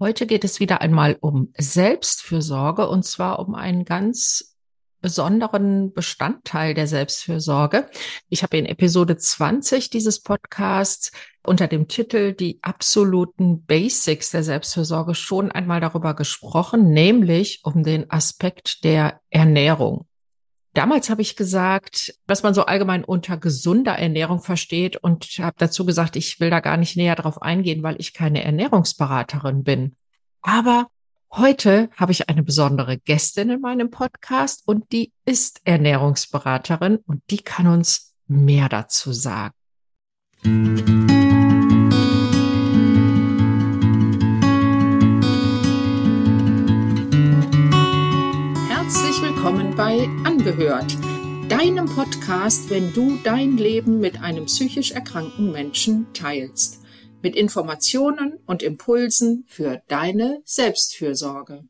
Heute geht es wieder einmal um Selbstfürsorge und zwar um einen ganz besonderen Bestandteil der Selbstfürsorge. Ich habe in Episode 20 dieses Podcasts unter dem Titel Die absoluten Basics der Selbstfürsorge schon einmal darüber gesprochen, nämlich um den Aspekt der Ernährung. Damals habe ich gesagt, was man so allgemein unter gesunder Ernährung versteht und habe dazu gesagt, ich will da gar nicht näher drauf eingehen, weil ich keine Ernährungsberaterin bin. Aber heute habe ich eine besondere Gästin in meinem Podcast und die ist Ernährungsberaterin und die kann uns mehr dazu sagen. willkommen Angehört, deinem Podcast, wenn du dein Leben mit einem psychisch erkrankten Menschen teilst. Mit Informationen und Impulsen für deine Selbstfürsorge.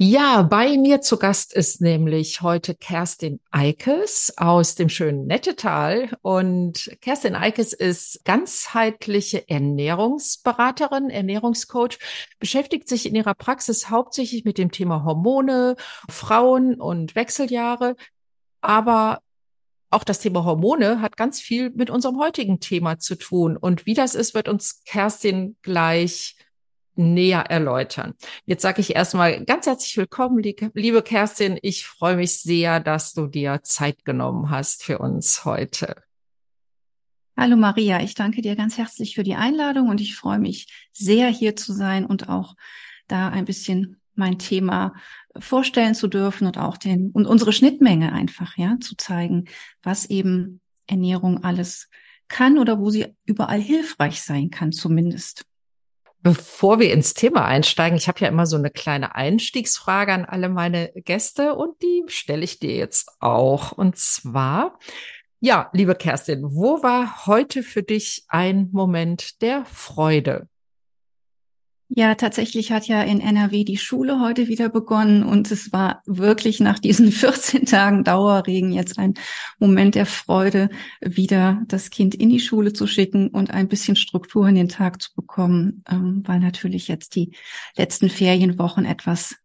Ja, bei mir zu Gast ist nämlich heute Kerstin Eikes aus dem schönen Nettetal. Und Kerstin Eikes ist ganzheitliche Ernährungsberaterin, Ernährungscoach, beschäftigt sich in ihrer Praxis hauptsächlich mit dem Thema Hormone, Frauen und Wechseljahre. Aber auch das Thema Hormone hat ganz viel mit unserem heutigen Thema zu tun. Und wie das ist, wird uns Kerstin gleich näher erläutern. Jetzt sage ich erstmal ganz herzlich willkommen, liebe Kerstin. Ich freue mich sehr, dass du dir Zeit genommen hast für uns heute. Hallo Maria, ich danke dir ganz herzlich für die Einladung und ich freue mich sehr, hier zu sein und auch da ein bisschen mein Thema vorstellen zu dürfen und auch den und unsere Schnittmenge einfach, ja, zu zeigen, was eben Ernährung alles kann oder wo sie überall hilfreich sein kann, zumindest. Bevor wir ins Thema einsteigen, ich habe ja immer so eine kleine Einstiegsfrage an alle meine Gäste und die stelle ich dir jetzt auch. Und zwar, ja, liebe Kerstin, wo war heute für dich ein Moment der Freude? Ja, tatsächlich hat ja in NRW die Schule heute wieder begonnen und es war wirklich nach diesen 14 Tagen Dauerregen jetzt ein Moment der Freude, wieder das Kind in die Schule zu schicken und ein bisschen Struktur in den Tag zu bekommen, ähm, weil natürlich jetzt die letzten Ferienwochen etwas,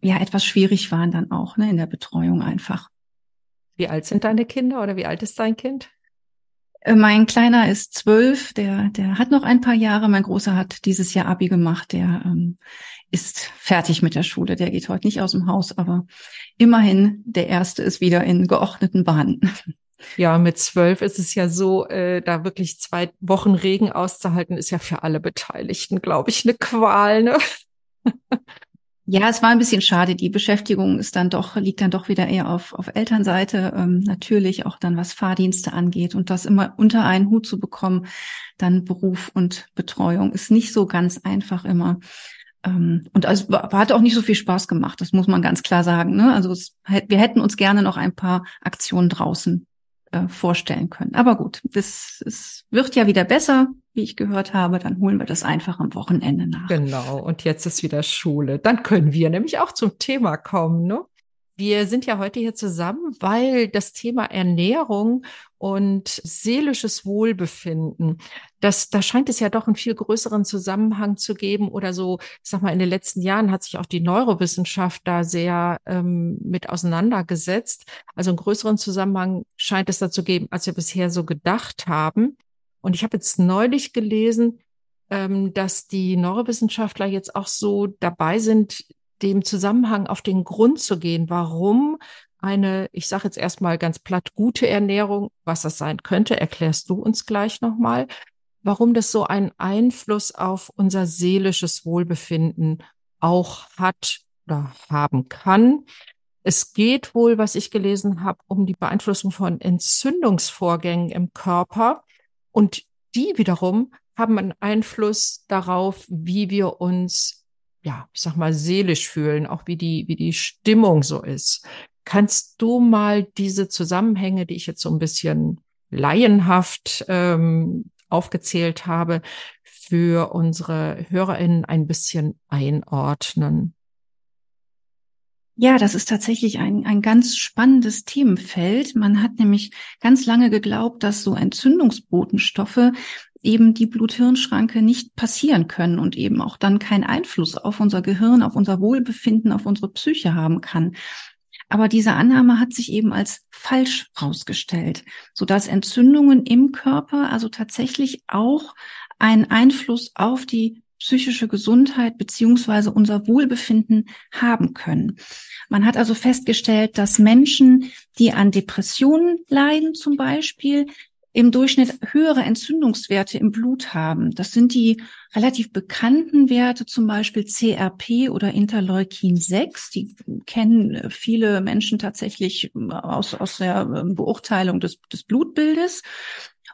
ja, etwas schwierig waren dann auch, ne, in der Betreuung einfach. Wie alt sind deine Kinder oder wie alt ist dein Kind? Äh, mein Kleiner ist zwölf, der, der hat noch ein paar Jahre. Mein Großer hat dieses Jahr Abi gemacht, der ähm, ist fertig mit der Schule. Der geht heute nicht aus dem Haus, aber immerhin, der erste ist wieder in geordneten Bahnen. Ja, mit zwölf ist es ja so, äh, da wirklich zwei Wochen Regen auszuhalten, ist ja für alle Beteiligten, glaube ich, eine Qual. Ne? Ja, es war ein bisschen schade. Die Beschäftigung ist dann doch, liegt dann doch wieder eher auf, auf Elternseite. Ähm, natürlich auch dann, was Fahrdienste angeht und das immer unter einen Hut zu bekommen, dann Beruf und Betreuung ist nicht so ganz einfach immer. Ähm, und es hat auch nicht so viel Spaß gemacht, das muss man ganz klar sagen. Ne? Also es, wir hätten uns gerne noch ein paar Aktionen draußen äh, vorstellen können. Aber gut, das, es wird ja wieder besser wie ich gehört habe, dann holen wir das einfach am Wochenende nach. Genau, und jetzt ist wieder Schule. Dann können wir nämlich auch zum Thema kommen, ne? Wir sind ja heute hier zusammen, weil das Thema Ernährung und seelisches Wohlbefinden, das, da scheint es ja doch einen viel größeren Zusammenhang zu geben oder so, ich sag mal, in den letzten Jahren hat sich auch die Neurowissenschaft da sehr ähm, mit auseinandergesetzt. Also einen größeren Zusammenhang scheint es da zu geben, als wir bisher so gedacht haben. Und ich habe jetzt neulich gelesen, ähm, dass die Neurowissenschaftler jetzt auch so dabei sind, dem Zusammenhang auf den Grund zu gehen, warum eine, ich sage jetzt erstmal ganz platt, gute Ernährung, was das sein könnte, erklärst du uns gleich nochmal, warum das so einen Einfluss auf unser seelisches Wohlbefinden auch hat oder haben kann. Es geht wohl, was ich gelesen habe, um die Beeinflussung von Entzündungsvorgängen im Körper. Und die wiederum haben einen Einfluss darauf, wie wir uns, ja, ich sag mal, seelisch fühlen, auch wie die, wie die Stimmung so ist. Kannst du mal diese Zusammenhänge, die ich jetzt so ein bisschen laienhaft ähm, aufgezählt habe, für unsere HörerInnen ein bisschen einordnen? Ja, das ist tatsächlich ein, ein ganz spannendes Themenfeld. Man hat nämlich ganz lange geglaubt, dass so Entzündungsbotenstoffe eben die Blut-Hirn-Schranke nicht passieren können und eben auch dann keinen Einfluss auf unser Gehirn, auf unser Wohlbefinden, auf unsere Psyche haben kann. Aber diese Annahme hat sich eben als falsch herausgestellt, so dass Entzündungen im Körper also tatsächlich auch einen Einfluss auf die psychische Gesundheit beziehungsweise unser Wohlbefinden haben können. Man hat also festgestellt, dass Menschen, die an Depressionen leiden zum Beispiel, im Durchschnitt höhere Entzündungswerte im Blut haben. Das sind die relativ bekannten Werte, zum Beispiel CRP oder Interleukin 6. Die kennen viele Menschen tatsächlich aus, aus der Beurteilung des, des Blutbildes.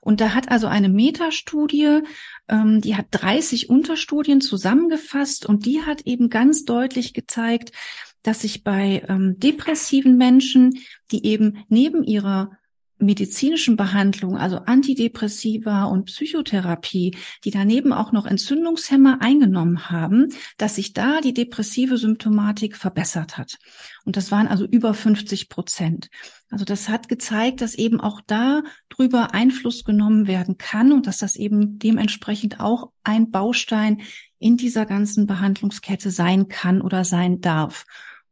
Und da hat also eine Metastudie, ähm, die hat 30 Unterstudien zusammengefasst und die hat eben ganz deutlich gezeigt, dass sich bei ähm, depressiven Menschen, die eben neben ihrer medizinischen Behandlung, also Antidepressiva und Psychotherapie, die daneben auch noch Entzündungshemmer eingenommen haben, dass sich da die depressive Symptomatik verbessert hat. Und das waren also über 50 Prozent. Also das hat gezeigt, dass eben auch da drüber Einfluss genommen werden kann und dass das eben dementsprechend auch ein Baustein in dieser ganzen Behandlungskette sein kann oder sein darf.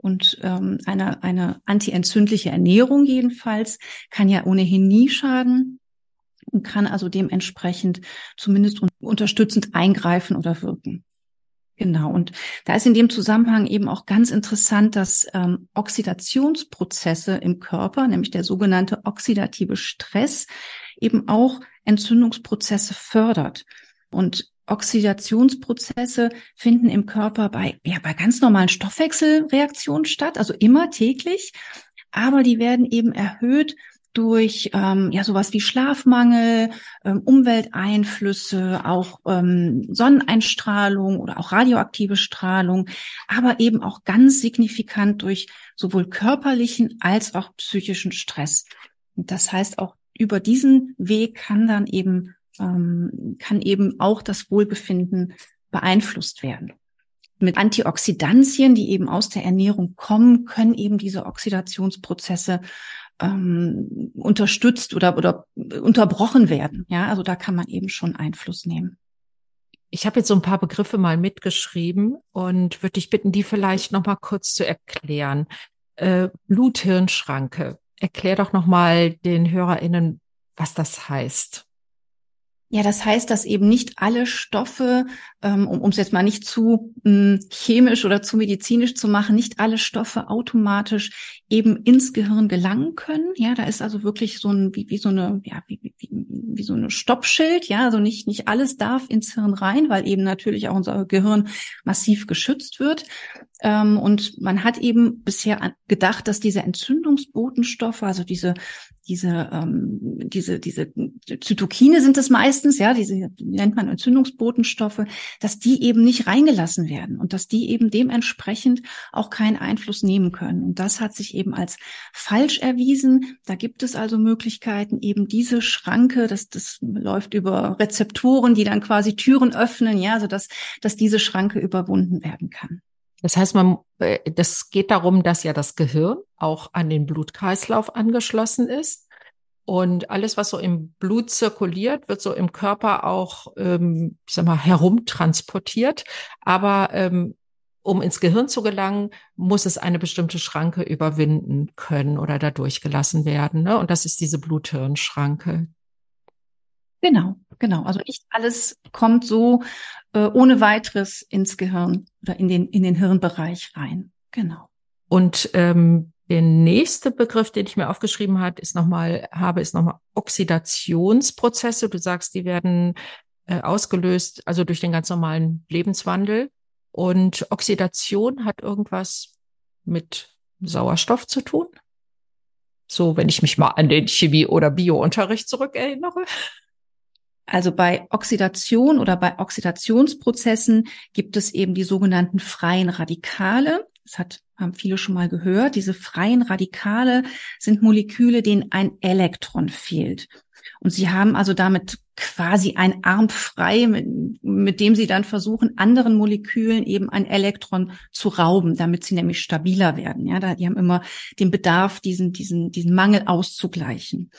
Und ähm, eine, eine antientzündliche Ernährung jedenfalls kann ja ohnehin nie schaden und kann also dementsprechend zumindest unterstützend eingreifen oder wirken. Genau. Und da ist in dem Zusammenhang eben auch ganz interessant, dass ähm, Oxidationsprozesse im Körper, nämlich der sogenannte oxidative Stress, eben auch Entzündungsprozesse fördert. Und Oxidationsprozesse finden im Körper bei, ja, bei ganz normalen Stoffwechselreaktionen statt, also immer täglich, aber die werden eben erhöht durch ähm, ja sowas wie Schlafmangel, ähm, Umwelteinflüsse, auch ähm, Sonneneinstrahlung oder auch radioaktive Strahlung, aber eben auch ganz signifikant durch sowohl körperlichen als auch psychischen Stress. Und das heißt auch über diesen Weg kann dann eben ähm, kann eben auch das Wohlbefinden beeinflusst werden. Mit Antioxidantien, die eben aus der Ernährung kommen, können eben diese Oxidationsprozesse ähm, unterstützt oder, oder unterbrochen werden. Ja, also da kann man eben schon Einfluss nehmen. Ich habe jetzt so ein paar Begriffe mal mitgeschrieben und würde dich bitten, die vielleicht noch mal kurz zu erklären. Äh, Blut-Hirn-Schranke. Erklär doch noch mal den HörerInnen, was das heißt. Ja, das heißt, dass eben nicht alle Stoffe, ähm, um es jetzt mal nicht zu mh, chemisch oder zu medizinisch zu machen, nicht alle Stoffe automatisch eben ins Gehirn gelangen können. Ja, da ist also wirklich so ein wie, wie so eine ja wie, wie, wie so eine Stoppschild. Ja, also nicht nicht alles darf ins Hirn rein, weil eben natürlich auch unser Gehirn massiv geschützt wird. Ähm, und man hat eben bisher gedacht, dass diese Entzündungsbotenstoffe, also diese diese ähm, diese diese Zytokine sind es meistens, ja, diese nennt man Entzündungsbotenstoffe, dass die eben nicht reingelassen werden und dass die eben dementsprechend auch keinen Einfluss nehmen können. Und das hat sich eben als falsch erwiesen. Da gibt es also Möglichkeiten, eben diese Schranke, das das läuft über Rezeptoren, die dann quasi Türen öffnen, ja, so dass dass diese Schranke überwunden werden kann. Das heißt, man, äh, das geht darum, dass ja das Gehirn auch an den Blutkreislauf angeschlossen ist. Und alles, was so im Blut zirkuliert, wird so im Körper auch, ähm, ich sag mal, herumtransportiert. Aber ähm, um ins Gehirn zu gelangen, muss es eine bestimmte Schranke überwinden können oder da durchgelassen werden. Ne? Und das ist diese Blut-Hirn-Schranke. Genau, genau. Also nicht alles kommt so äh, ohne weiteres ins Gehirn oder in den, in den Hirnbereich rein. Genau. Und ähm, der nächste Begriff, den ich mir aufgeschrieben hat, ist noch mal, habe, ist nochmal Oxidationsprozesse. Du sagst, die werden äh, ausgelöst, also durch den ganz normalen Lebenswandel. Und Oxidation hat irgendwas mit Sauerstoff zu tun? So, wenn ich mich mal an den Chemie- oder Biounterricht zurückerinnere. Also bei Oxidation oder bei Oxidationsprozessen gibt es eben die sogenannten freien Radikale. Das hat, haben viele schon mal gehört. Diese freien Radikale sind Moleküle, denen ein Elektron fehlt. Und sie haben also damit quasi ein Arm frei, mit, mit dem sie dann versuchen, anderen Molekülen eben ein Elektron zu rauben, damit sie nämlich stabiler werden. Ja, die haben immer den Bedarf, diesen, diesen, diesen Mangel auszugleichen.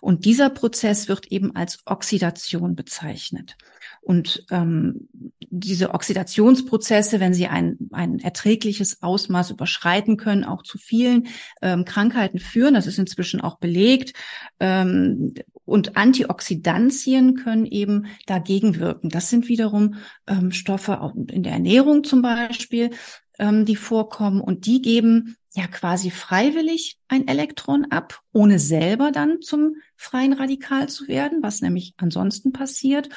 Und dieser Prozess wird eben als Oxidation bezeichnet. Und ähm, diese Oxidationsprozesse, wenn sie ein, ein erträgliches Ausmaß überschreiten können, auch zu vielen ähm, Krankheiten führen. Das ist inzwischen auch belegt. Ähm, und Antioxidantien können eben dagegen wirken. Das sind wiederum ähm, Stoffe in der Ernährung zum Beispiel, ähm, die vorkommen. Und die geben ja quasi freiwillig ein Elektron ab, ohne selber dann zum freien Radikal zu werden, was nämlich ansonsten passiert.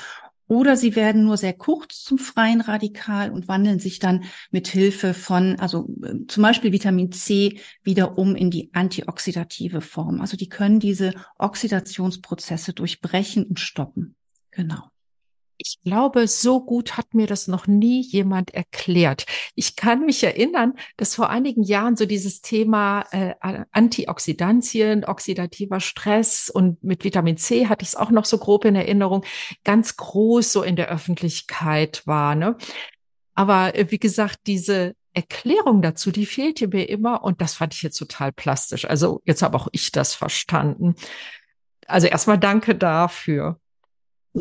Oder sie werden nur sehr kurz zum freien Radikal und wandeln sich dann mit Hilfe von, also äh, zum Beispiel Vitamin C wieder um in die antioxidative Form. Also die können diese Oxidationsprozesse durchbrechen und stoppen. Genau. Ich glaube, so gut hat mir das noch nie jemand erklärt. Ich kann mich erinnern, dass vor einigen Jahren so dieses Thema äh, Antioxidantien, oxidativer Stress und mit Vitamin C hatte ich es auch noch so grob in Erinnerung, ganz groß so in der Öffentlichkeit war. Ne? Aber äh, wie gesagt, diese Erklärung dazu, die fehlte mir immer und das fand ich jetzt total plastisch. Also jetzt habe auch ich das verstanden. Also erstmal danke dafür.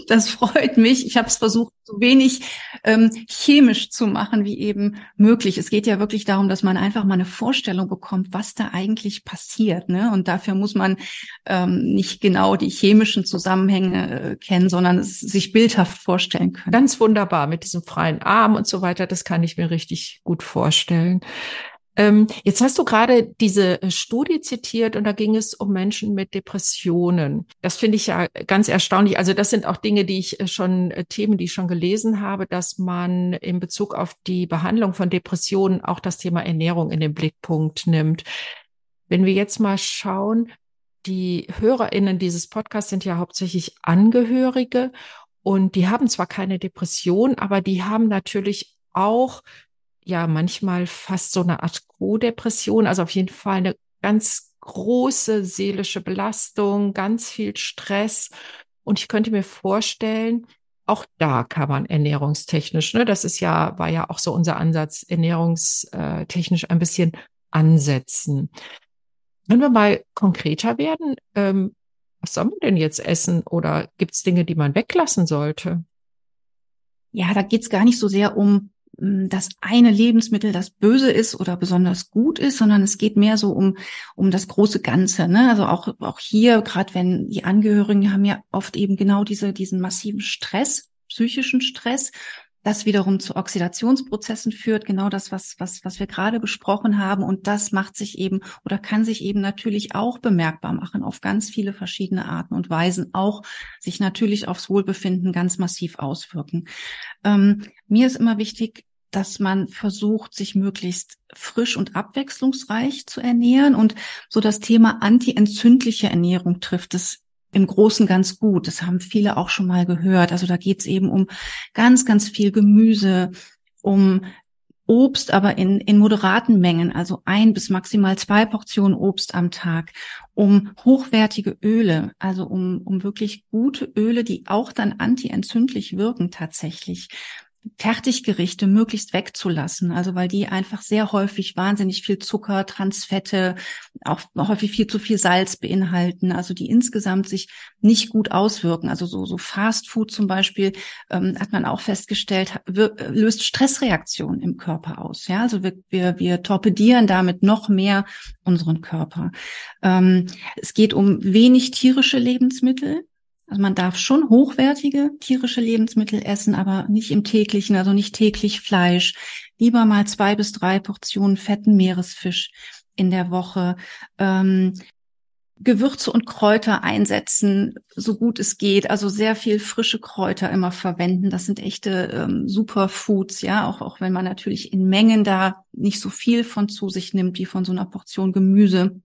Das freut mich. Ich habe es versucht, so wenig ähm, chemisch zu machen wie eben möglich. Es geht ja wirklich darum, dass man einfach mal eine Vorstellung bekommt, was da eigentlich passiert. Ne? Und dafür muss man ähm, nicht genau die chemischen Zusammenhänge äh, kennen, sondern es sich bildhaft vorstellen können. Ganz wunderbar mit diesem freien Arm und so weiter. Das kann ich mir richtig gut vorstellen. Ähm, jetzt hast du gerade diese äh, Studie zitiert und da ging es um Menschen mit Depressionen. Das finde ich ja ganz erstaunlich. Also das sind auch Dinge, die ich äh, schon, äh, Themen, die ich schon gelesen habe, dass man in Bezug auf die Behandlung von Depressionen auch das Thema Ernährung in den Blickpunkt nimmt. Wenn wir jetzt mal schauen, die HörerInnen dieses Podcasts sind ja hauptsächlich Angehörige und die haben zwar keine Depression, aber die haben natürlich auch ja manchmal fast so eine Art Co-Depression, also auf jeden Fall eine ganz große seelische Belastung, ganz viel Stress. Und ich könnte mir vorstellen, auch da kann man ernährungstechnisch, ne, das ist ja, war ja auch so unser Ansatz, ernährungstechnisch ein bisschen ansetzen. Wenn wir mal konkreter werden, ähm, was soll man denn jetzt essen oder gibt es Dinge, die man weglassen sollte? Ja, da geht's gar nicht so sehr um das eine Lebensmittel das böse ist oder besonders gut ist, sondern es geht mehr so um, um das große Ganze. Ne? Also auch, auch hier, gerade wenn die Angehörigen haben ja oft eben genau diese, diesen massiven Stress, psychischen Stress, das wiederum zu Oxidationsprozessen führt, genau das, was, was, was wir gerade besprochen haben. Und das macht sich eben oder kann sich eben natürlich auch bemerkbar machen auf ganz viele verschiedene Arten und Weisen, auch sich natürlich aufs Wohlbefinden ganz massiv auswirken. Ähm, mir ist immer wichtig, dass man versucht, sich möglichst frisch und abwechslungsreich zu ernähren. Und so das Thema antientzündliche Ernährung trifft es im Großen ganz gut. Das haben viele auch schon mal gehört. Also da geht es eben um ganz, ganz viel Gemüse, um Obst, aber in, in moderaten Mengen, also ein bis maximal zwei Portionen Obst am Tag, um hochwertige Öle, also um, um wirklich gute Öle, die auch dann antientzündlich wirken tatsächlich. Fertiggerichte möglichst wegzulassen. Also weil die einfach sehr häufig wahnsinnig viel Zucker, Transfette, auch häufig viel zu viel Salz beinhalten, also die insgesamt sich nicht gut auswirken. Also so, so Fast Food zum Beispiel ähm, hat man auch festgestellt, löst Stressreaktionen im Körper aus. Ja, also wir, wir, wir torpedieren damit noch mehr unseren Körper. Ähm, es geht um wenig tierische Lebensmittel. Also man darf schon hochwertige tierische Lebensmittel essen, aber nicht im täglichen, also nicht täglich Fleisch. Lieber mal zwei bis drei Portionen fetten Meeresfisch in der Woche. Ähm, Gewürze und Kräuter einsetzen, so gut es geht. Also sehr viel frische Kräuter immer verwenden. Das sind echte ähm, Superfoods, ja, auch, auch wenn man natürlich in Mengen da nicht so viel von zu sich nimmt wie von so einer Portion Gemüse.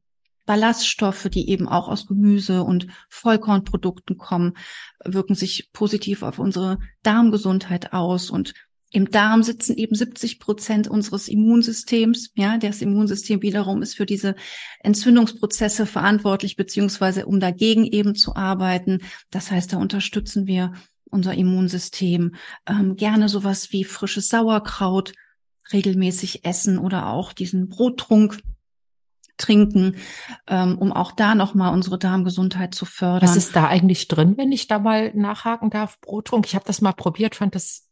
Ballaststoffe, die eben auch aus Gemüse und Vollkornprodukten kommen, wirken sich positiv auf unsere Darmgesundheit aus und Im Darm sitzen eben 70 Prozent unseres Immunsystems. Ja, das Immunsystem wiederum ist für diese Entzündungsprozesse verantwortlich, beziehungsweise um dagegen eben zu arbeiten. Das heißt, da unterstützen wir unser Immunsystem. Ähm, gerne sowas wie frisches Sauerkraut regelmäßig essen oder auch diesen Brottrunk trinken, ähm, um auch da nochmal unsere Darmgesundheit zu fördern. Was ist da eigentlich drin, wenn ich da mal nachhaken darf? Brottrunk. Ich habe das mal probiert, fand das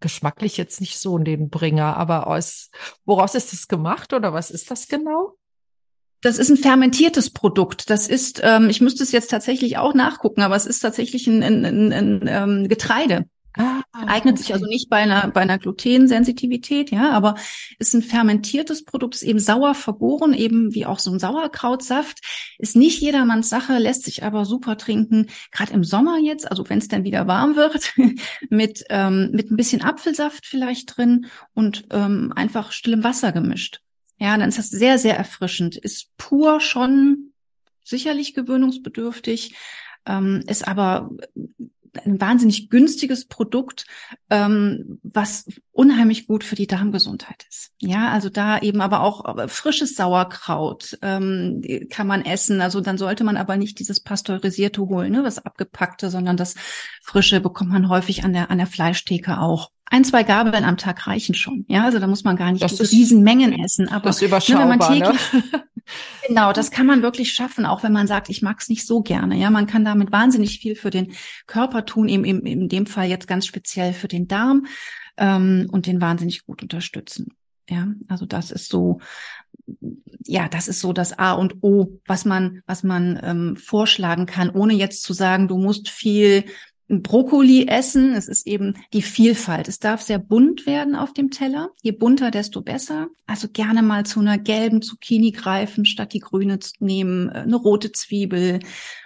geschmacklich jetzt nicht so in den Bringer, aber aus, woraus ist das gemacht oder was ist das genau? Das ist ein fermentiertes Produkt. Das ist, ähm, ich müsste es jetzt tatsächlich auch nachgucken, aber es ist tatsächlich ein, ein, ein, ein ähm, Getreide. Ah, Eignet okay. sich also nicht bei einer, bei einer Glutensensitivität, ja, aber ist ein fermentiertes Produkt, ist eben sauer vergoren, eben wie auch so ein Sauerkrautsaft. Ist nicht jedermanns Sache, lässt sich aber super trinken, gerade im Sommer jetzt, also wenn es dann wieder warm wird, mit, ähm, mit ein bisschen Apfelsaft vielleicht drin und ähm, einfach stillem Wasser gemischt. Ja, dann ist das sehr, sehr erfrischend. Ist pur schon sicherlich gewöhnungsbedürftig, ähm, ist aber ein wahnsinnig günstiges Produkt, ähm, was unheimlich gut für die Darmgesundheit ist. Ja, also da eben aber auch frisches Sauerkraut ähm, kann man essen. Also dann sollte man aber nicht dieses pasteurisierte holen, ne, das abgepackte, sondern das frische bekommt man häufig an der an der Fleischtheke auch. Ein, zwei Gabeln am Tag reichen schon. Ja, also da muss man gar nicht Riesenmengen essen. Aber das ist überschaubar, ne, wenn man täglich, ne? Genau, das kann man wirklich schaffen, auch wenn man sagt, ich mag es nicht so gerne. Ja, man kann damit wahnsinnig viel für den Körper tun, eben, eben in dem Fall jetzt ganz speziell für den Darm ähm, und den wahnsinnig gut unterstützen. Ja, also das ist so, ja, das ist so das A und O, was man, was man ähm, vorschlagen kann, ohne jetzt zu sagen, du musst viel Brokkoli essen. Es ist eben die Vielfalt. Es darf sehr bunt werden auf dem Teller. Je bunter, desto besser. Also gerne mal zu einer gelben Zucchini greifen, statt die grüne zu nehmen, äh, eine rote Zwiebel.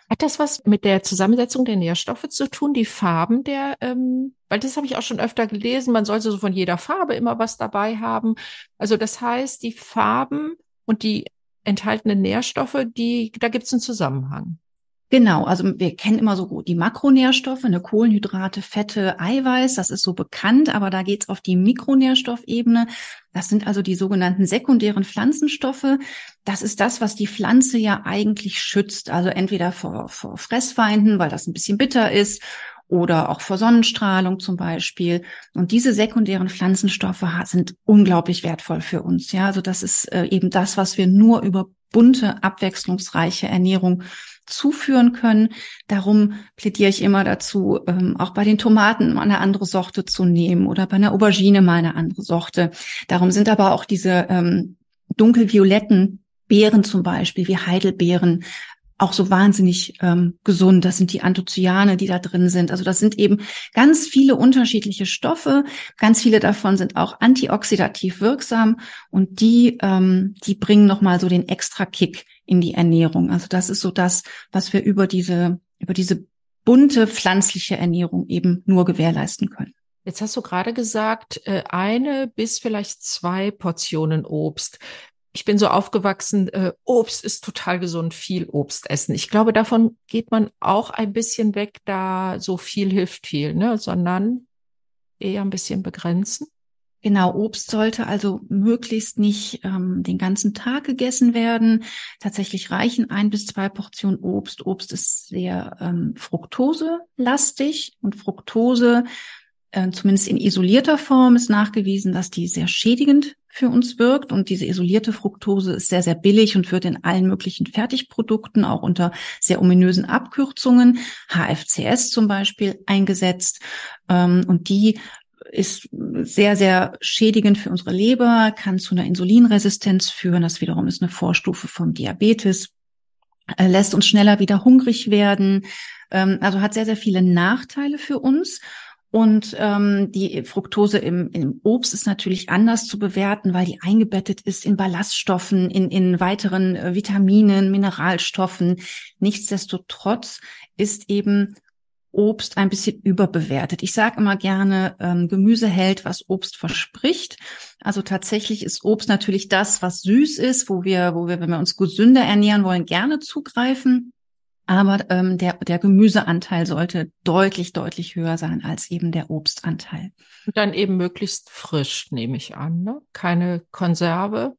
Hat das was mit der Zusammensetzung der Nährstoffe zu tun, die Farben der, ähm, weil das habe ich auch schon öfter gelesen, man sollte so von jeder Farbe immer was dabei haben. Also das heißt, die Farben und die enthaltenen Nährstoffe, die, da gibt es einen Zusammenhang. Genau, also wir kennen immer so die Makronährstoffe, eine Kohlenhydrate, Fette, Eiweiß, das ist so bekannt, aber da geht's auf die Mikronährstoffebene. Das sind also die sogenannten sekundären Pflanzenstoffe. Das ist das, was die Pflanze ja eigentlich schützt, also entweder vor, vor Fressfeinden, weil das ein bisschen bitter ist, oder auch vor Sonnenstrahlung zum Beispiel. Und diese sekundären Pflanzenstoffe sind unglaublich wertvoll für uns. Ja, also das ist äh, eben das, was wir nur über bunte, abwechslungsreiche Ernährung zuführen können. Darum plädiere ich immer dazu, ähm, auch bei den Tomaten mal eine andere Sorte zu nehmen oder bei einer Aubergine mal eine andere Sorte. Darum sind aber auch diese ähm, dunkelvioletten Beeren zum Beispiel, wie Heidelbeeren, auch so wahnsinnig ähm, gesund. Das sind die Anthocyane, die da drin sind. Also das sind eben ganz viele unterschiedliche Stoffe. Ganz viele davon sind auch antioxidativ wirksam und die, ähm, die bringen nochmal so den extra Kick in die Ernährung. Also das ist so das, was wir über diese, über diese bunte pflanzliche Ernährung eben nur gewährleisten können. Jetzt hast du gerade gesagt, äh, eine bis vielleicht zwei Portionen Obst ich bin so aufgewachsen, äh, Obst ist total gesund, viel Obst essen. Ich glaube, davon geht man auch ein bisschen weg, da so viel hilft viel, ne? sondern eher ein bisschen begrenzen. Genau, Obst sollte also möglichst nicht ähm, den ganzen Tag gegessen werden. Tatsächlich reichen ein bis zwei Portionen Obst. Obst ist sehr ähm, fruktoselastig und Fructose, äh, zumindest in isolierter Form, ist nachgewiesen, dass die sehr schädigend für uns wirkt. Und diese isolierte Fructose ist sehr, sehr billig und wird in allen möglichen Fertigprodukten, auch unter sehr ominösen Abkürzungen, HFCS zum Beispiel, eingesetzt. Ähm, und die ist sehr, sehr schädigend für unsere Leber, kann zu einer Insulinresistenz führen. Das wiederum ist eine Vorstufe vom Diabetes äh, lässt uns schneller wieder hungrig werden, ähm, also hat sehr, sehr viele Nachteile für uns. Und ähm, die Fructose im, im Obst ist natürlich anders zu bewerten, weil die eingebettet ist in Ballaststoffen, in, in weiteren äh, Vitaminen, Mineralstoffen. Nichtsdestotrotz ist eben Obst ein bisschen überbewertet. Ich sage immer gerne, ähm, Gemüse hält, was Obst verspricht. Also tatsächlich ist Obst natürlich das, was süß ist, wo wir, wo wir, wenn wir uns gesünder ernähren wollen, gerne zugreifen. Aber ähm, der, der Gemüseanteil sollte deutlich, deutlich höher sein als eben der Obstanteil. Und dann eben möglichst frisch, nehme ich an. Ne? Keine Konserve.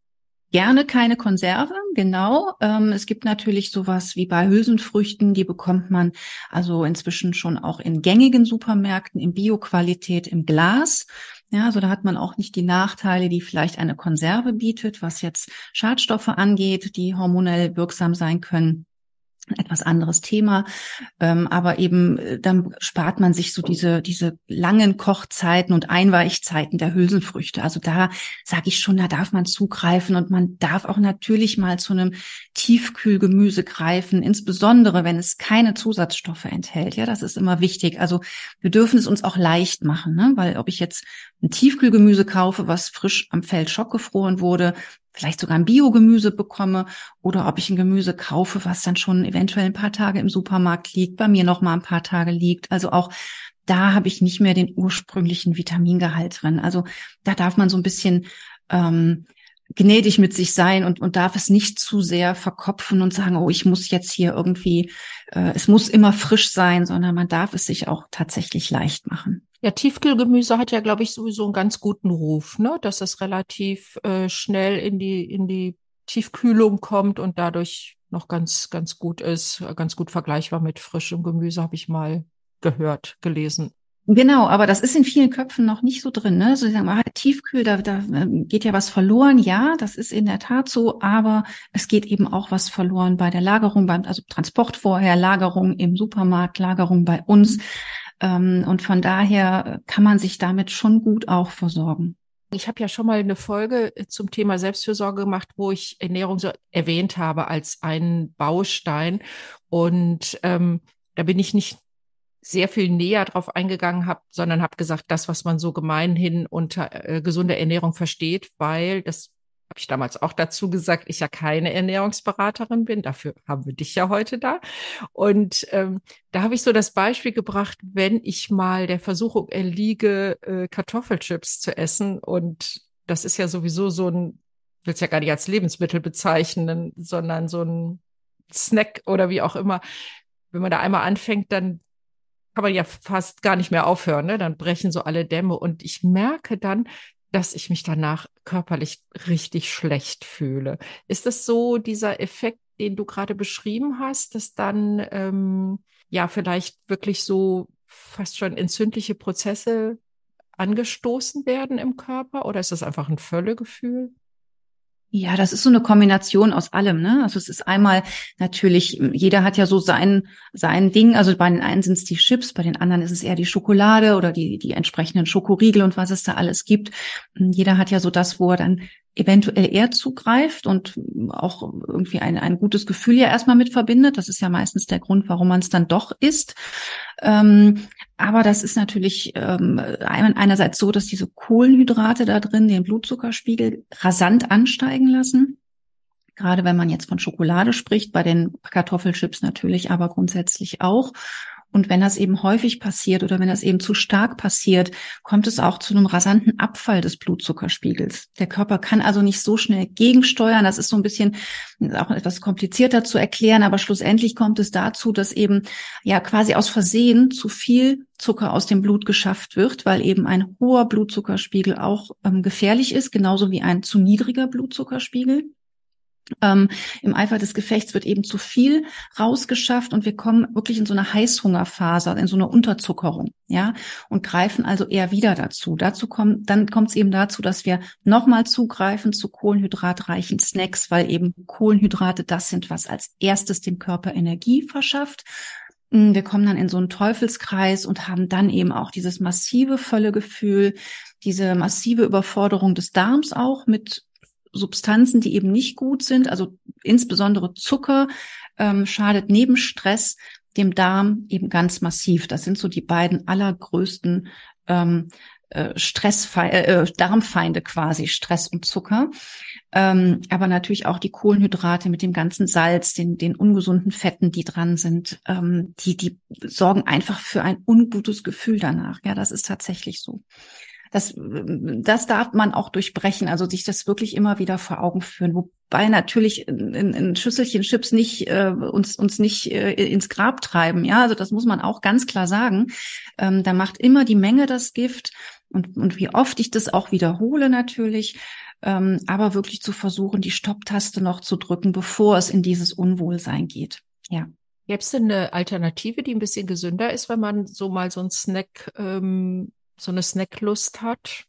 Gerne keine Konserve, genau. Ähm, es gibt natürlich sowas wie bei Hülsenfrüchten, die bekommt man also inzwischen schon auch in gängigen Supermärkten, in Bioqualität, im Glas. Ja, also da hat man auch nicht die Nachteile, die vielleicht eine Konserve bietet, was jetzt Schadstoffe angeht, die hormonell wirksam sein können etwas anderes Thema, ähm, aber eben äh, dann spart man sich so diese diese langen Kochzeiten und Einweichzeiten der Hülsenfrüchte. Also da sage ich schon, da darf man zugreifen und man darf auch natürlich mal zu einem Tiefkühlgemüse greifen, insbesondere wenn es keine Zusatzstoffe enthält. Ja, das ist immer wichtig. Also wir dürfen es uns auch leicht machen, ne? weil ob ich jetzt ein Tiefkühlgemüse kaufe, was frisch am Feld schockgefroren wurde, vielleicht sogar ein Biogemüse bekomme oder ob ich ein Gemüse kaufe, was dann schon eventuell ein paar Tage im Supermarkt liegt, bei mir noch mal ein paar Tage liegt. Also auch da habe ich nicht mehr den ursprünglichen Vitamingehalt drin. Also da darf man so ein bisschen ähm, gnädig mit sich sein und, und darf es nicht zu sehr verkopfen und sagen, oh, ich muss jetzt hier irgendwie, äh, es muss immer frisch sein, sondern man darf es sich auch tatsächlich leicht machen. Ja, Tiefkühlgemüse hat ja, glaube ich, sowieso einen ganz guten Ruf, ne? Dass es relativ äh, schnell in die, in die Tiefkühlung kommt und dadurch noch ganz, ganz gut ist, ganz gut vergleichbar mit frischem Gemüse, habe ich mal gehört, gelesen. Genau, aber das ist in vielen Köpfen noch nicht so drin. Ne? So sagen, ah, Tiefkühl, da, da ähm, geht ja was verloren. Ja, das ist in der Tat so, aber es geht eben auch was verloren bei der Lagerung, beim also Transport vorher, Lagerung im Supermarkt, Lagerung bei uns. Ähm, und von daher kann man sich damit schon gut auch versorgen. Ich habe ja schon mal eine Folge zum Thema Selbstfürsorge gemacht, wo ich Ernährung so erwähnt habe als einen Baustein. Und ähm, da bin ich nicht sehr viel näher drauf eingegangen habe, sondern habe gesagt, das, was man so gemeinhin unter äh, gesunder Ernährung versteht, weil das habe ich damals auch dazu gesagt, ich ja keine Ernährungsberaterin bin. Dafür haben wir dich ja heute da. Und ähm, da habe ich so das Beispiel gebracht, wenn ich mal der Versuchung erliege, äh, Kartoffelchips zu essen. Und das ist ja sowieso so ein, will es ja gar nicht als Lebensmittel bezeichnen, sondern so ein Snack oder wie auch immer. Wenn man da einmal anfängt, dann kann man ja fast gar nicht mehr aufhören, ne? Dann brechen so alle Dämme. Und ich merke dann, dass ich mich danach körperlich richtig schlecht fühle. Ist das so dieser Effekt, den du gerade beschrieben hast, dass dann ähm, ja vielleicht wirklich so fast schon entzündliche Prozesse angestoßen werden im Körper oder ist das einfach ein Völlegefühl? Ja, das ist so eine Kombination aus allem. Ne? Also es ist einmal natürlich, jeder hat ja so sein sein Ding. Also bei den einen sind es die Chips, bei den anderen ist es eher die Schokolade oder die die entsprechenden Schokoriegel und was es da alles gibt. Jeder hat ja so das, wo er dann eventuell eher zugreift und auch irgendwie ein, ein gutes Gefühl ja erstmal mit verbindet. Das ist ja meistens der Grund, warum man es dann doch isst. Ähm, aber das ist natürlich ähm, einerseits so, dass diese Kohlenhydrate da drin den Blutzuckerspiegel rasant ansteigen lassen. Gerade wenn man jetzt von Schokolade spricht, bei den Kartoffelchips natürlich, aber grundsätzlich auch. Und wenn das eben häufig passiert oder wenn das eben zu stark passiert, kommt es auch zu einem rasanten Abfall des Blutzuckerspiegels. Der Körper kann also nicht so schnell gegensteuern. Das ist so ein bisschen auch etwas komplizierter zu erklären, aber schlussendlich kommt es dazu, dass eben ja quasi aus Versehen zu viel Zucker aus dem Blut geschafft wird, weil eben ein hoher Blutzuckerspiegel auch ähm, gefährlich ist, genauso wie ein zu niedriger Blutzuckerspiegel. Ähm, Im Eifer des Gefechts wird eben zu viel rausgeschafft und wir kommen wirklich in so eine Heißhungerphase, in so eine Unterzuckerung, ja, und greifen also eher wieder dazu. Dazu kommt, dann kommt es eben dazu, dass wir nochmal zugreifen zu kohlenhydratreichen Snacks, weil eben Kohlenhydrate das sind, was als erstes dem Körper Energie verschafft. Mm, wir kommen dann in so einen Teufelskreis und haben dann eben auch dieses massive Völlegefühl, diese massive Überforderung des Darms auch mit Substanzen, die eben nicht gut sind, also insbesondere Zucker, ähm, schadet neben Stress dem Darm eben ganz massiv. Das sind so die beiden allergrößten ähm, äh, Stressfe äh, Darmfeinde quasi, Stress und Zucker. Ähm, aber natürlich auch die Kohlenhydrate mit dem ganzen Salz, den, den ungesunden Fetten, die dran sind, ähm, die, die sorgen einfach für ein ungutes Gefühl danach. Ja, das ist tatsächlich so. Das, das darf man auch durchbrechen, also sich das wirklich immer wieder vor Augen führen. Wobei natürlich ein, ein Schüsselchen Chips nicht äh, uns uns nicht äh, ins Grab treiben. Ja, also das muss man auch ganz klar sagen. Ähm, da macht immer die Menge das Gift und und wie oft ich das auch wiederhole natürlich. Ähm, aber wirklich zu versuchen, die Stopptaste noch zu drücken, bevor es in dieses Unwohlsein geht. Ja. Gäbe es denn eine Alternative, die ein bisschen gesünder ist, wenn man so mal so ein Snack ähm, so eine Snacklust hat?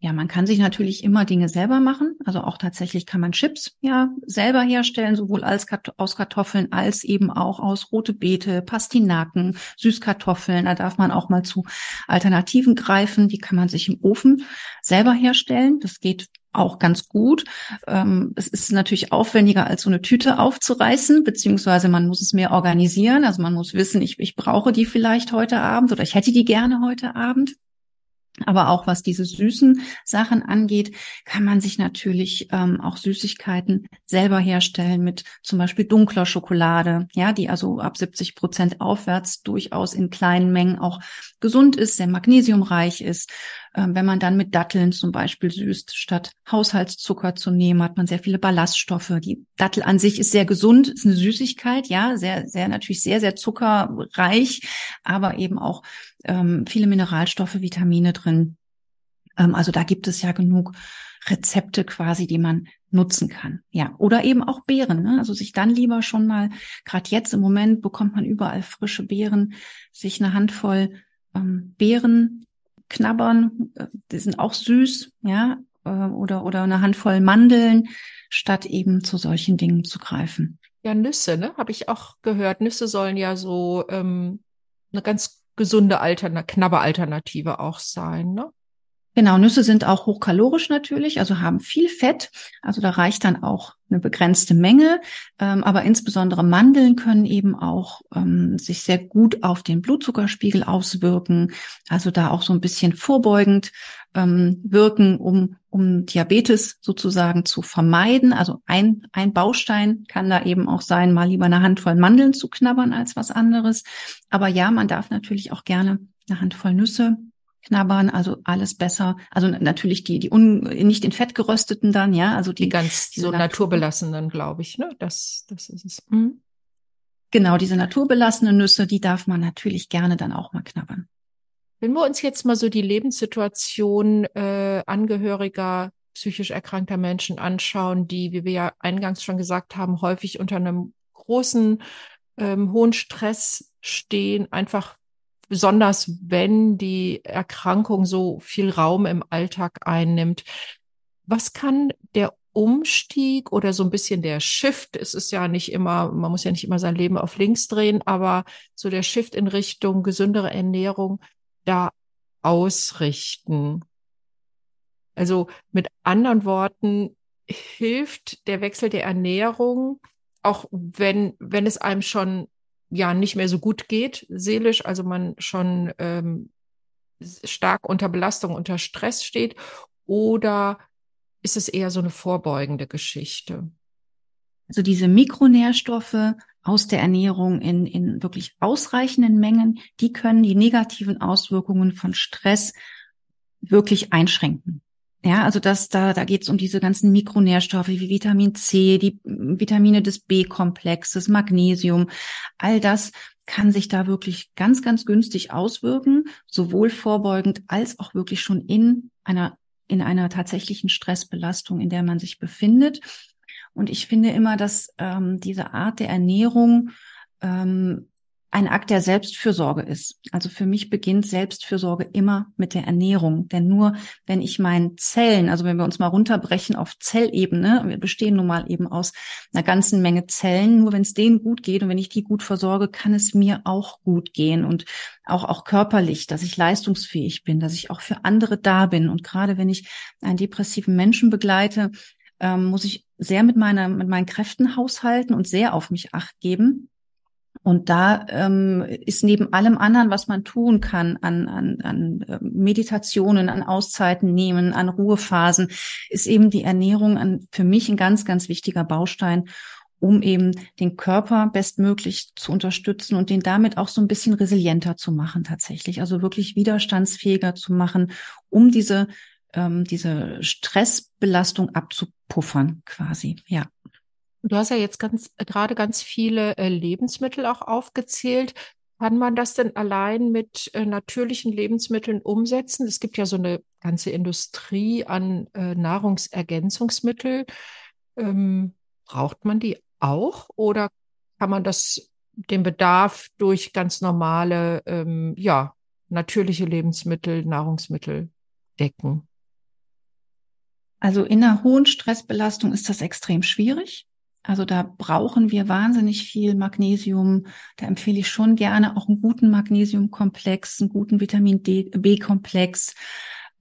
Ja, man kann sich natürlich immer Dinge selber machen. Also auch tatsächlich kann man Chips ja selber herstellen, sowohl als aus Kartoffeln als eben auch aus rote Beete, Pastinaken, Süßkartoffeln. Da darf man auch mal zu Alternativen greifen. Die kann man sich im Ofen selber herstellen. Das geht auch ganz gut. Ähm, es ist natürlich aufwendiger, als so eine Tüte aufzureißen, beziehungsweise man muss es mehr organisieren. Also man muss wissen, ich, ich brauche die vielleicht heute Abend oder ich hätte die gerne heute Abend. Aber auch was diese süßen Sachen angeht, kann man sich natürlich ähm, auch Süßigkeiten selber herstellen mit zum Beispiel dunkler Schokolade, ja, die also ab 70 Prozent aufwärts durchaus in kleinen Mengen auch gesund ist, sehr magnesiumreich ist. Ähm, wenn man dann mit Datteln zum Beispiel süßt, statt Haushaltszucker zu nehmen, hat man sehr viele Ballaststoffe. Die Dattel an sich ist sehr gesund, ist eine Süßigkeit, ja, sehr, sehr natürlich sehr, sehr zuckerreich, aber eben auch ähm, viele Mineralstoffe, Vitamine drin. Ähm, also da gibt es ja genug Rezepte quasi, die man nutzen kann. Ja, oder eben auch Beeren. Ne? Also sich dann lieber schon mal, gerade jetzt im Moment bekommt man überall frische Beeren, sich eine Handvoll ähm, Beeren knabbern, äh, die sind auch süß, ja, äh, oder, oder eine Handvoll Mandeln, statt eben zu solchen Dingen zu greifen. Ja, Nüsse, ne, habe ich auch gehört. Nüsse sollen ja so ähm, eine ganz gesunde Altern knappe Alternative auch sein, ne? Genau, Nüsse sind auch hochkalorisch natürlich, also haben viel Fett. Also da reicht dann auch eine begrenzte Menge. Ähm, aber insbesondere Mandeln können eben auch ähm, sich sehr gut auf den Blutzuckerspiegel auswirken. Also da auch so ein bisschen vorbeugend ähm, wirken, um, um Diabetes sozusagen zu vermeiden. Also ein, ein Baustein kann da eben auch sein, mal lieber eine Handvoll Mandeln zu knabbern als was anderes. Aber ja, man darf natürlich auch gerne eine Handvoll Nüsse knabbern, also alles besser. Also natürlich die, die un, nicht in Fett gerösteten dann, ja, also die, die ganz so naturbelassenen, glaube ich, ne? Das, das ist es. Mhm. Genau, diese naturbelassenen Nüsse, die darf man natürlich gerne dann auch mal knabbern. Wenn wir uns jetzt mal so die Lebenssituation äh, Angehöriger psychisch erkrankter Menschen anschauen, die, wie wir ja eingangs schon gesagt haben, häufig unter einem großen, ähm, hohen Stress stehen, einfach besonders wenn die Erkrankung so viel Raum im Alltag einnimmt. Was kann der Umstieg oder so ein bisschen der Shift, es ist ja nicht immer, man muss ja nicht immer sein Leben auf links drehen, aber so der Shift in Richtung gesündere Ernährung da ausrichten? Also mit anderen Worten, hilft der Wechsel der Ernährung, auch wenn, wenn es einem schon ja nicht mehr so gut geht, seelisch, also man schon ähm, stark unter Belastung, unter Stress steht, oder ist es eher so eine vorbeugende Geschichte? Also diese Mikronährstoffe aus der Ernährung in, in wirklich ausreichenden Mengen, die können die negativen Auswirkungen von Stress wirklich einschränken. Ja, also das, da, da geht es um diese ganzen Mikronährstoffe wie Vitamin C, die Vitamine des B-Komplexes, Magnesium, all das kann sich da wirklich ganz, ganz günstig auswirken, sowohl vorbeugend als auch wirklich schon in einer, in einer tatsächlichen Stressbelastung, in der man sich befindet. Und ich finde immer, dass ähm, diese Art der Ernährung ähm, ein Akt der Selbstfürsorge ist. Also für mich beginnt Selbstfürsorge immer mit der Ernährung. Denn nur wenn ich meinen Zellen, also wenn wir uns mal runterbrechen auf Zellebene, wir bestehen nun mal eben aus einer ganzen Menge Zellen, nur wenn es denen gut geht und wenn ich die gut versorge, kann es mir auch gut gehen und auch, auch körperlich, dass ich leistungsfähig bin, dass ich auch für andere da bin. Und gerade wenn ich einen depressiven Menschen begleite, ähm, muss ich sehr mit meiner, mit meinen Kräften haushalten und sehr auf mich acht geben und da ähm, ist neben allem anderen, was man tun kann, an, an, an ähm, Meditationen, an Auszeiten nehmen, an Ruhephasen, ist eben die Ernährung ein, für mich ein ganz, ganz wichtiger Baustein, um eben den Körper bestmöglich zu unterstützen und den damit auch so ein bisschen resilienter zu machen tatsächlich. Also wirklich widerstandsfähiger zu machen, um diese, ähm, diese Stressbelastung abzupuffern quasi, ja. Du hast ja jetzt ganz, gerade ganz viele äh, Lebensmittel auch aufgezählt. Kann man das denn allein mit äh, natürlichen Lebensmitteln umsetzen? Es gibt ja so eine ganze Industrie an äh, Nahrungsergänzungsmitteln. Ähm, braucht man die auch oder kann man das den Bedarf durch ganz normale, ähm, ja, natürliche Lebensmittel, Nahrungsmittel decken? Also in einer hohen Stressbelastung ist das extrem schwierig. Also da brauchen wir wahnsinnig viel Magnesium. Da empfehle ich schon gerne auch einen guten Magnesiumkomplex, einen guten Vitamin B-Komplex.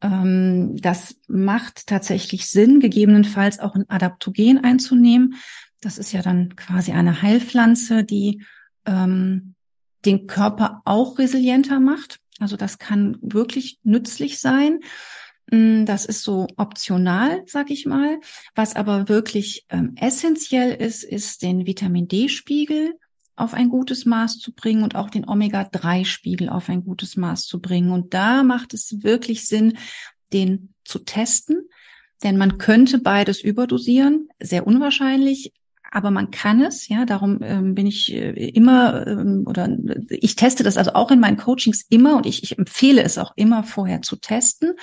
Ähm, das macht tatsächlich Sinn, gegebenenfalls auch ein Adaptogen einzunehmen. Das ist ja dann quasi eine Heilpflanze, die ähm, den Körper auch resilienter macht. Also das kann wirklich nützlich sein. Mm, das ist so optional, sag ich mal. Was aber wirklich ähm, essentiell ist, ist den Vitamin D-Spiegel auf ein gutes Maß zu bringen und auch den Omega-3-Spiegel auf ein gutes Maß zu bringen. Und da macht es wirklich Sinn, den zu testen. Denn man könnte beides überdosieren, sehr unwahrscheinlich, aber man kann es, ja, darum ähm, bin ich äh, immer ähm, oder ich teste das also auch in meinen Coachings immer und ich, ich empfehle es auch immer vorher zu testen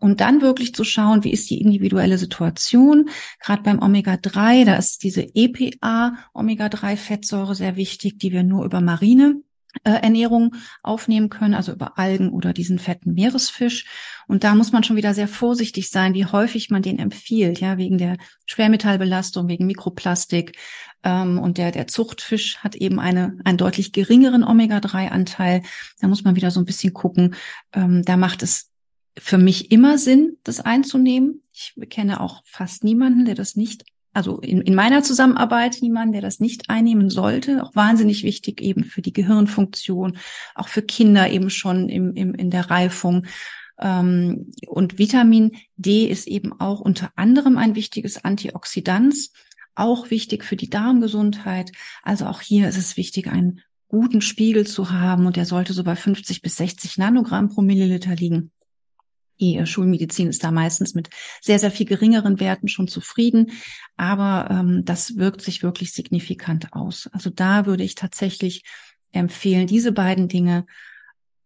und dann wirklich zu schauen, wie ist die individuelle Situation. Gerade beim Omega-3, da ist diese EPA, Omega-3-Fettsäure sehr wichtig, die wir nur über marine äh, Ernährung aufnehmen können, also über Algen oder diesen fetten Meeresfisch. Und da muss man schon wieder sehr vorsichtig sein, wie häufig man den empfiehlt, ja, wegen der Schwermetallbelastung, wegen Mikroplastik. Ähm, und der, der Zuchtfisch hat eben eine, einen deutlich geringeren Omega-3-Anteil. Da muss man wieder so ein bisschen gucken. Ähm, da macht es für mich immer Sinn, das einzunehmen. Ich kenne auch fast niemanden, der das nicht, also in, in meiner Zusammenarbeit niemanden, der das nicht einnehmen sollte. Auch wahnsinnig wichtig eben für die Gehirnfunktion, auch für Kinder eben schon im, im, in der Reifung. Ähm, und Vitamin D ist eben auch unter anderem ein wichtiges Antioxidant, auch wichtig für die Darmgesundheit. Also auch hier ist es wichtig, einen guten Spiegel zu haben und der sollte so bei 50 bis 60 Nanogramm pro Milliliter liegen. Die Schulmedizin ist da meistens mit sehr, sehr viel geringeren Werten schon zufrieden, aber ähm, das wirkt sich wirklich signifikant aus. Also da würde ich tatsächlich empfehlen, diese beiden Dinge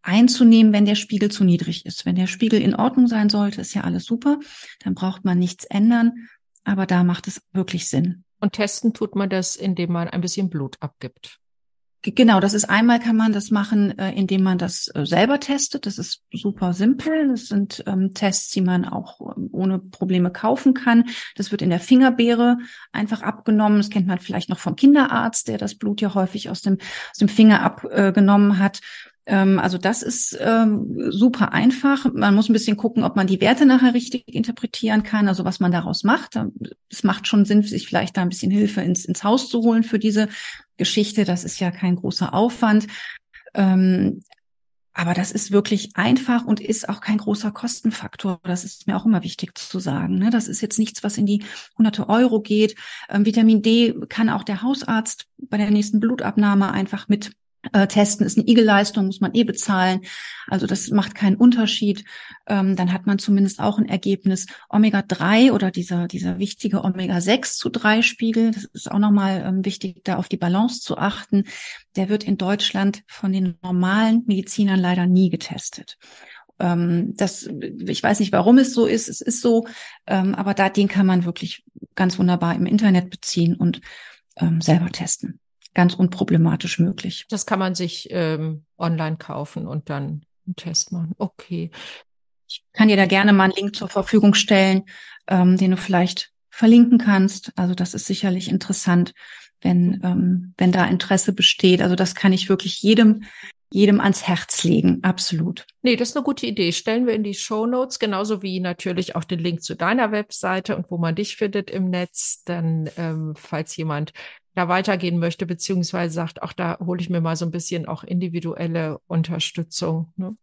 einzunehmen, wenn der Spiegel zu niedrig ist. Wenn der Spiegel in Ordnung sein sollte, ist ja alles super, dann braucht man nichts ändern, aber da macht es wirklich Sinn. Und testen tut man das, indem man ein bisschen Blut abgibt. Genau, das ist einmal kann man das machen, äh, indem man das äh, selber testet. Das ist super simpel. Das sind ähm, Tests, die man auch ähm, ohne Probleme kaufen kann. Das wird in der Fingerbeere einfach abgenommen. Das kennt man vielleicht noch vom Kinderarzt, der das Blut ja häufig aus dem, aus dem Finger abgenommen hat. Ähm, also das ist ähm, super einfach. Man muss ein bisschen gucken, ob man die Werte nachher richtig interpretieren kann, also was man daraus macht. Es macht schon Sinn, sich vielleicht da ein bisschen Hilfe ins, ins Haus zu holen für diese Geschichte. Das ist ja kein großer Aufwand. Ähm, aber das ist wirklich einfach und ist auch kein großer Kostenfaktor. Das ist mir auch immer wichtig zu sagen. Ne? Das ist jetzt nichts, was in die hunderte Euro geht. Ähm, Vitamin D kann auch der Hausarzt bei der nächsten Blutabnahme einfach mit äh, testen ist eine IG-Leistung, muss man eh bezahlen. Also das macht keinen Unterschied. Ähm, dann hat man zumindest auch ein Ergebnis. Omega-3 oder dieser, dieser wichtige Omega-6 zu 3 Spiegel, das ist auch nochmal ähm, wichtig, da auf die Balance zu achten. Der wird in Deutschland von den normalen Medizinern leider nie getestet ähm, das, ich weiß nicht, warum es so ist. Es ist so, ähm, aber da den kann man wirklich ganz wunderbar im Internet beziehen und ähm, selber testen ganz unproblematisch möglich. Das kann man sich ähm, online kaufen und dann einen Test machen. Okay. Ich kann dir da gerne mal einen Link zur Verfügung stellen, ähm, den du vielleicht verlinken kannst. Also das ist sicherlich interessant, wenn, ähm, wenn da Interesse besteht. Also das kann ich wirklich jedem jedem ans Herz legen, absolut. Nee, das ist eine gute Idee. Stellen wir in die Show Notes, genauso wie natürlich auch den Link zu deiner Webseite und wo man dich findet im Netz. Dann, ähm, falls jemand da weitergehen möchte, beziehungsweise sagt, auch da hole ich mir mal so ein bisschen auch individuelle Unterstützung. Ne?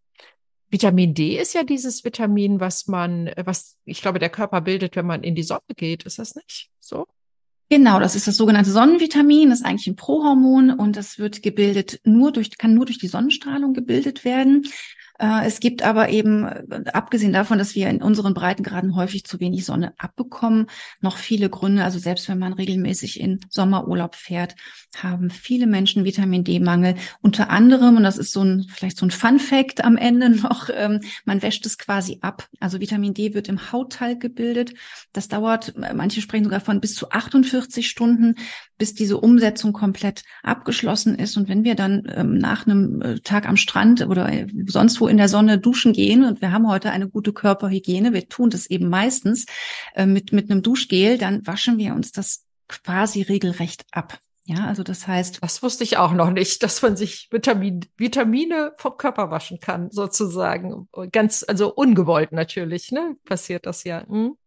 Vitamin D ist ja dieses Vitamin, was man, was ich glaube, der Körper bildet, wenn man in die Sonne geht. Ist das nicht so? Genau, das ist das sogenannte Sonnenvitamin, das ist eigentlich ein Prohormon und das wird gebildet nur durch, kann nur durch die Sonnenstrahlung gebildet werden. Äh, es gibt aber eben, äh, abgesehen davon, dass wir in unseren Breitengraden häufig zu wenig Sonne abbekommen, noch viele Gründe. Also selbst wenn man regelmäßig in Sommerurlaub fährt, haben viele Menschen Vitamin D-Mangel. Unter anderem, und das ist so ein, vielleicht so ein Fun Fact am Ende noch, ähm, man wäscht es quasi ab. Also Vitamin D wird im Hautteil gebildet. Das dauert, manche sprechen sogar von bis zu 48 Stunden, bis diese Umsetzung komplett abgeschlossen ist. Und wenn wir dann ähm, nach einem äh, Tag am Strand oder sonst wo in der Sonne duschen gehen und wir haben heute eine gute Körperhygiene, wir tun das eben meistens äh, mit, mit einem Duschgel, dann waschen wir uns das quasi regelrecht ab. Ja, also das heißt. Das wusste ich auch noch nicht, dass man sich Vitamin, Vitamine vom Körper waschen kann, sozusagen. Ganz, also ungewollt natürlich, ne? Passiert das ja. Hm?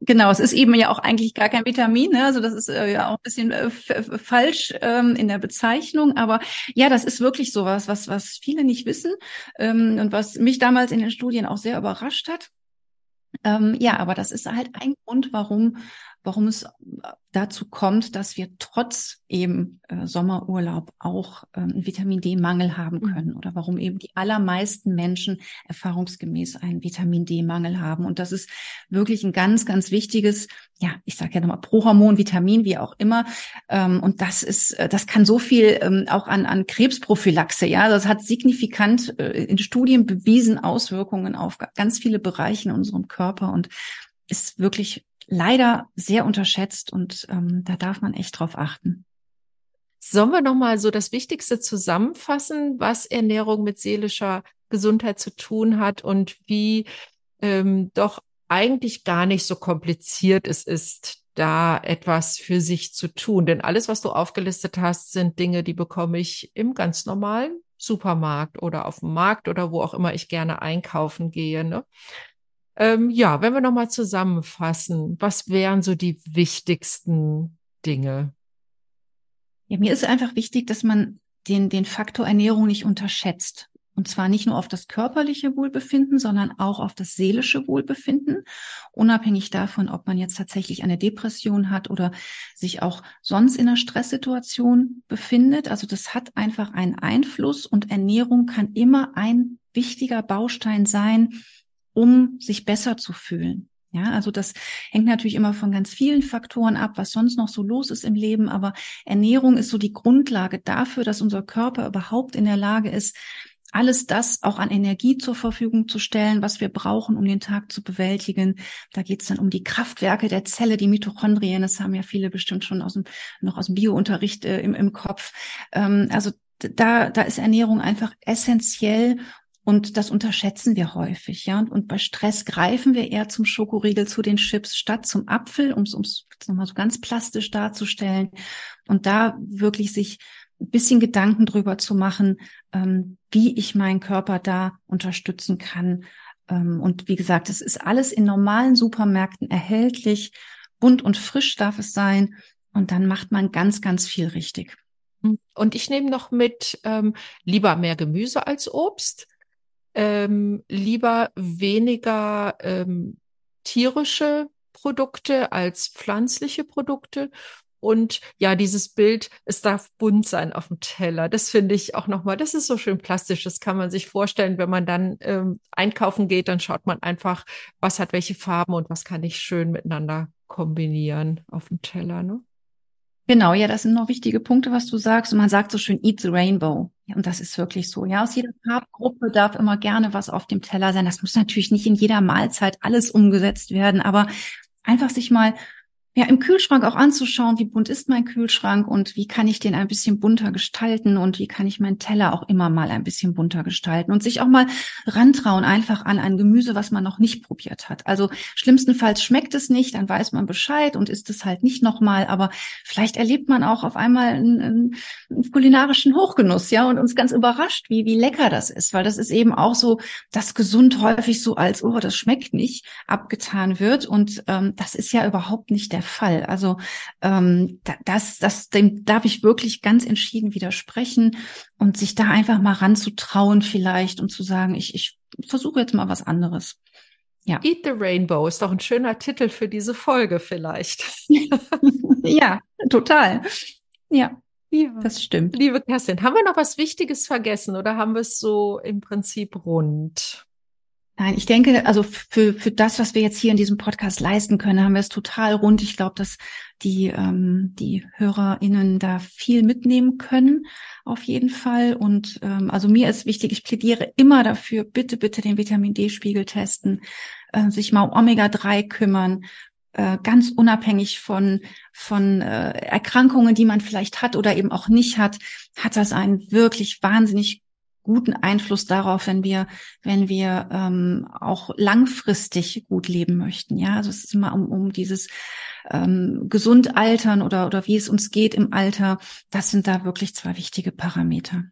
Genau, es ist eben ja auch eigentlich gar kein Vitamin, ne? also das ist äh, ja auch ein bisschen äh, falsch ähm, in der Bezeichnung, aber ja, das ist wirklich sowas, was was viele nicht wissen ähm, und was mich damals in den Studien auch sehr überrascht hat. Ähm, ja, aber das ist halt ein Grund, warum warum es dazu kommt, dass wir trotz eben äh, Sommerurlaub auch ähm, Vitamin D-Mangel haben mhm. können oder warum eben die allermeisten Menschen erfahrungsgemäß einen Vitamin D-Mangel haben. Und das ist wirklich ein ganz, ganz wichtiges, ja, ich sage ja nochmal Prohormon, Vitamin, wie auch immer. Ähm, und das ist, äh, das kann so viel ähm, auch an, an Krebsprophylaxe, ja, das hat signifikant äh, in Studien bewiesen Auswirkungen auf ganz viele Bereiche in unserem Körper und ist wirklich leider sehr unterschätzt und ähm, da darf man echt drauf achten. Sollen wir nochmal so das Wichtigste zusammenfassen, was Ernährung mit seelischer Gesundheit zu tun hat und wie ähm, doch eigentlich gar nicht so kompliziert es ist, da etwas für sich zu tun. Denn alles, was du aufgelistet hast, sind Dinge, die bekomme ich im ganz normalen Supermarkt oder auf dem Markt oder wo auch immer ich gerne einkaufen gehe. Ne? Ähm, ja, wenn wir nochmal zusammenfassen, was wären so die wichtigsten Dinge? Ja, mir ist einfach wichtig, dass man den, den Faktor Ernährung nicht unterschätzt. Und zwar nicht nur auf das körperliche Wohlbefinden, sondern auch auf das seelische Wohlbefinden, unabhängig davon, ob man jetzt tatsächlich eine Depression hat oder sich auch sonst in einer Stresssituation befindet. Also das hat einfach einen Einfluss und Ernährung kann immer ein wichtiger Baustein sein, um sich besser zu fühlen. Ja, also das hängt natürlich immer von ganz vielen Faktoren ab, was sonst noch so los ist im Leben. Aber Ernährung ist so die Grundlage dafür, dass unser Körper überhaupt in der Lage ist, alles das auch an Energie zur Verfügung zu stellen, was wir brauchen, um den Tag zu bewältigen. Da geht es dann um die Kraftwerke der Zelle, die Mitochondrien. Das haben ja viele bestimmt schon aus dem, noch aus dem Biounterricht äh, im, im Kopf. Ähm, also da, da ist Ernährung einfach essentiell, und das unterschätzen wir häufig, ja. Und bei Stress greifen wir eher zum Schokoriegel, zu den Chips, statt zum Apfel, um es nochmal so ganz plastisch darzustellen. Und da wirklich sich ein bisschen Gedanken drüber zu machen, ähm, wie ich meinen Körper da unterstützen kann. Ähm, und wie gesagt, es ist alles in normalen Supermärkten erhältlich. Bunt und frisch darf es sein. Und dann macht man ganz, ganz viel richtig. Und ich nehme noch mit ähm, lieber mehr Gemüse als Obst ähm, lieber weniger ähm, tierische Produkte als pflanzliche Produkte. Und ja, dieses Bild, es darf bunt sein auf dem Teller. Das finde ich auch nochmal, das ist so schön plastisch. Das kann man sich vorstellen, wenn man dann ähm, einkaufen geht, dann schaut man einfach, was hat welche Farben und was kann ich schön miteinander kombinieren auf dem Teller. Ne? Genau, ja, das sind noch wichtige Punkte, was du sagst. Und man sagt so schön, eat the rainbow. Ja, und das ist wirklich so. Ja, aus jeder Farbgruppe darf immer gerne was auf dem Teller sein. Das muss natürlich nicht in jeder Mahlzeit alles umgesetzt werden, aber einfach sich mal ja, im Kühlschrank auch anzuschauen, wie bunt ist mein Kühlschrank und wie kann ich den ein bisschen bunter gestalten und wie kann ich meinen Teller auch immer mal ein bisschen bunter gestalten und sich auch mal rantrauen einfach an ein Gemüse, was man noch nicht probiert hat. Also schlimmstenfalls schmeckt es nicht, dann weiß man Bescheid und isst es halt nicht nochmal, aber vielleicht erlebt man auch auf einmal einen, einen kulinarischen Hochgenuss, ja, und uns ganz überrascht, wie, wie lecker das ist, weil das ist eben auch so, dass gesund häufig so als, oh, das schmeckt nicht, abgetan wird und ähm, das ist ja überhaupt nicht der Fall. Also ähm, das, das, dem darf ich wirklich ganz entschieden widersprechen und sich da einfach mal ranzutrauen vielleicht und zu sagen, ich, ich versuche jetzt mal was anderes. Ja. Eat the Rainbow ist doch ein schöner Titel für diese Folge vielleicht. ja, total. Ja. Ja, das stimmt. Liebe Kerstin, haben wir noch was Wichtiges vergessen oder haben wir es so im Prinzip rund? Nein, ich denke, also für, für das, was wir jetzt hier in diesem Podcast leisten können, haben wir es total rund. Ich glaube, dass die, ähm, die HörerInnen da viel mitnehmen können, auf jeden Fall. Und ähm, also mir ist wichtig, ich plädiere immer dafür, bitte, bitte den Vitamin D-Spiegel testen, äh, sich mal um Omega-3 kümmern, äh, ganz unabhängig von, von äh, Erkrankungen, die man vielleicht hat oder eben auch nicht hat, hat das einen wirklich wahnsinnig guten Einfluss darauf, wenn wir, wenn wir ähm, auch langfristig gut leben möchten. Ja, also es ist immer um, um dieses ähm, gesund altern oder, oder wie es uns geht im Alter. Das sind da wirklich zwei wichtige Parameter.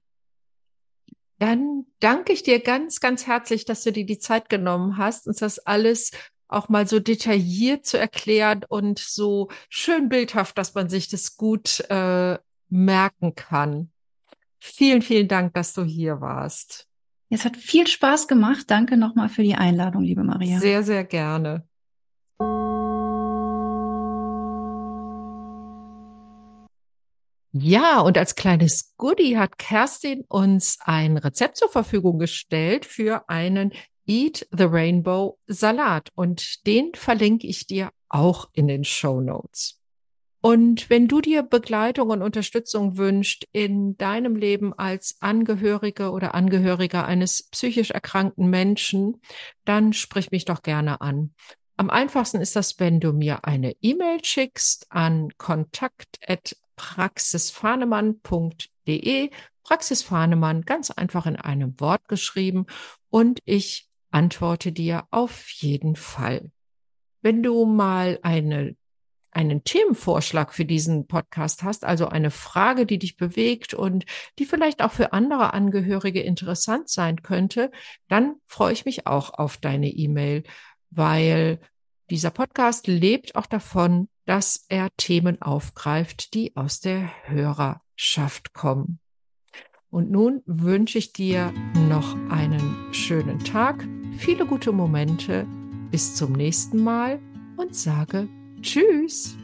Dann danke ich dir ganz, ganz herzlich, dass du dir die Zeit genommen hast, uns das alles auch mal so detailliert zu erklären und so schön bildhaft, dass man sich das gut äh, merken kann. Vielen, vielen Dank, dass du hier warst. Es hat viel Spaß gemacht. Danke nochmal für die Einladung, liebe Maria. Sehr, sehr gerne. Ja, und als kleines Goodie hat Kerstin uns ein Rezept zur Verfügung gestellt für einen Eat the Rainbow Salat und den verlinke ich dir auch in den Show Notes. Und wenn du dir Begleitung und Unterstützung wünscht in deinem Leben als Angehörige oder Angehöriger eines psychisch erkrankten Menschen, dann sprich mich doch gerne an. Am einfachsten ist das, wenn du mir eine E-Mail schickst an kontakt.praxisfahnemann.de. Praxisfahnemann ganz einfach in einem Wort geschrieben und ich antworte dir auf jeden Fall. Wenn du mal eine, einen Themenvorschlag für diesen Podcast hast, also eine Frage, die dich bewegt und die vielleicht auch für andere Angehörige interessant sein könnte, dann freue ich mich auch auf deine E-Mail, weil dieser Podcast lebt auch davon, dass er Themen aufgreift, die aus der Hörerschaft kommen. Und nun wünsche ich dir noch einen schönen Tag, viele gute Momente, bis zum nächsten Mal und sage Tschüss.